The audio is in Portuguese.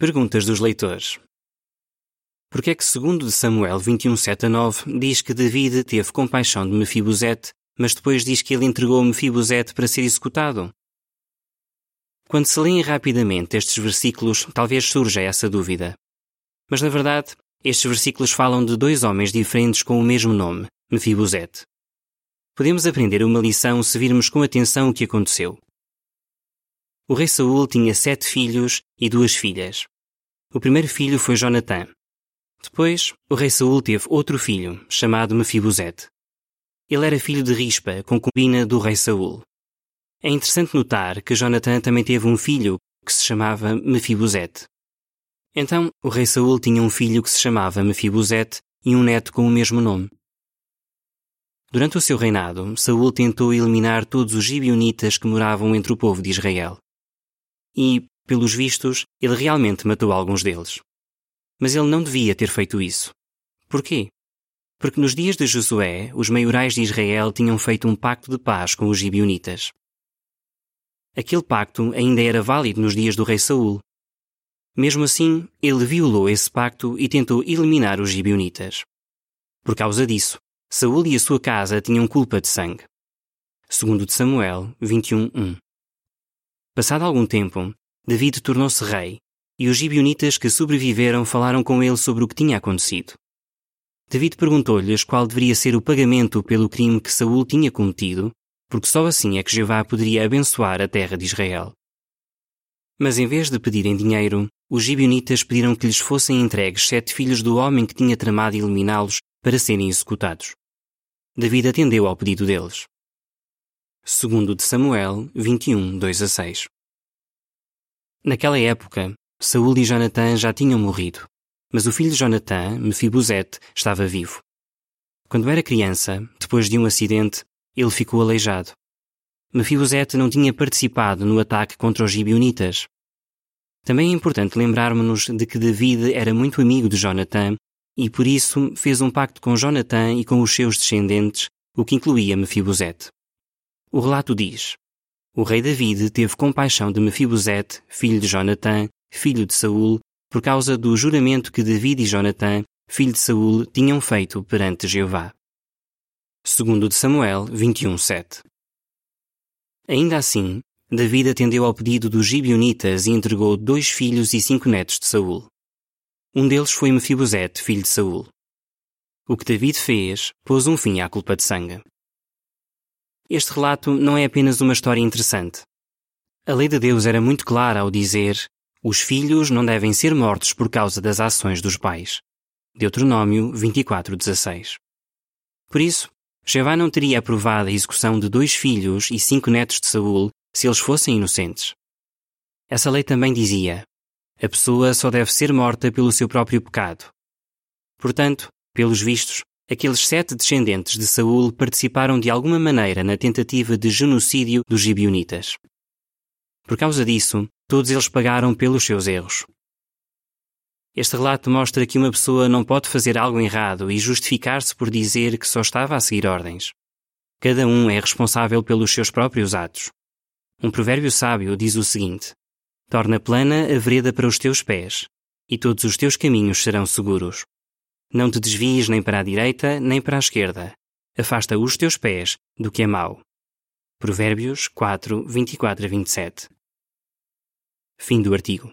Perguntas dos leitores. Porque é que segundo Samuel 21, 7 a 9 diz que David teve compaixão de Mefibosete, mas depois diz que ele entregou Mefibosete para ser executado? Quando se leem rapidamente estes versículos, talvez surja essa dúvida. Mas na verdade, estes versículos falam de dois homens diferentes com o mesmo nome, Mefibosete. Podemos aprender uma lição se virmos com atenção o que aconteceu. O rei Saul tinha sete filhos e duas filhas. O primeiro filho foi Jonatã. Depois, o rei Saul teve outro filho, chamado Mefibosete. Ele era filho de Rispa, concubina do rei Saul. É interessante notar que Jonatã também teve um filho que se chamava Mefibosete. Então, o rei Saul tinha um filho que se chamava Mefibosete e um neto com o mesmo nome. Durante o seu reinado, Saul tentou eliminar todos os gibionitas que moravam entre o povo de Israel e, pelos vistos, ele realmente matou alguns deles. Mas ele não devia ter feito isso. Porquê? Porque nos dias de Josué, os maiorais de Israel tinham feito um pacto de paz com os gibionitas. Aquele pacto ainda era válido nos dias do rei Saul. Mesmo assim, ele violou esse pacto e tentou eliminar os gibionitas. Por causa disso, Saul e a sua casa tinham culpa de sangue. Segundo de Samuel 21:1. Passado algum tempo, David tornou-se rei, e os gibionitas que sobreviveram falaram com ele sobre o que tinha acontecido. David perguntou-lhes qual deveria ser o pagamento pelo crime que Saul tinha cometido, porque só assim é que Jeová poderia abençoar a terra de Israel. Mas em vez de pedirem dinheiro, os gibionitas pediram que lhes fossem entregues sete filhos do homem que tinha tramado eliminá-los para serem executados. David atendeu ao pedido deles. Segundo de Samuel 21, 2 a 6. Naquela época, Saul e Jonatã já tinham morrido, mas o filho de Jonatã, Mefibosete, estava vivo. Quando era criança, depois de um acidente, ele ficou aleijado. Mefibosete não tinha participado no ataque contra os gibionitas. Também é importante lembrarmos-nos de que David era muito amigo de Jonatã e por isso fez um pacto com Jonatã e com os seus descendentes, o que incluía Mefibosete. O relato diz: O rei David teve compaixão de Mefibosete, filho de Jonatã, filho de Saul, por causa do juramento que David e Jonatã, filho de Saul, tinham feito perante Jeová. Segundo de Samuel 21:7. Ainda assim, David atendeu ao pedido dos gibionitas e entregou dois filhos e cinco netos de Saul. Um deles foi Mefibosete, filho de Saul. O que David fez pôs um fim à culpa de sangue. Este relato não é apenas uma história interessante. A lei de Deus era muito clara ao dizer: os filhos não devem ser mortos por causa das ações dos pais. Deuteronômio 24:16. Por isso, Jeová não teria aprovado a execução de dois filhos e cinco netos de Saul se eles fossem inocentes. Essa lei também dizia: a pessoa só deve ser morta pelo seu próprio pecado. Portanto, pelos vistos, aqueles sete descendentes de Saul participaram de alguma maneira na tentativa de genocídio dos gibionitas. Por causa disso, todos eles pagaram pelos seus erros. Este relato mostra que uma pessoa não pode fazer algo errado e justificar-se por dizer que só estava a seguir ordens. Cada um é responsável pelos seus próprios atos. Um provérbio sábio diz o seguinte: Torna plana a vereda para os teus pés, e todos os teus caminhos serão seguros. Não te desvies nem para a direita nem para a esquerda. Afasta os teus pés do que é mau. Provérbios 4, 24 a 27. Fim do artigo.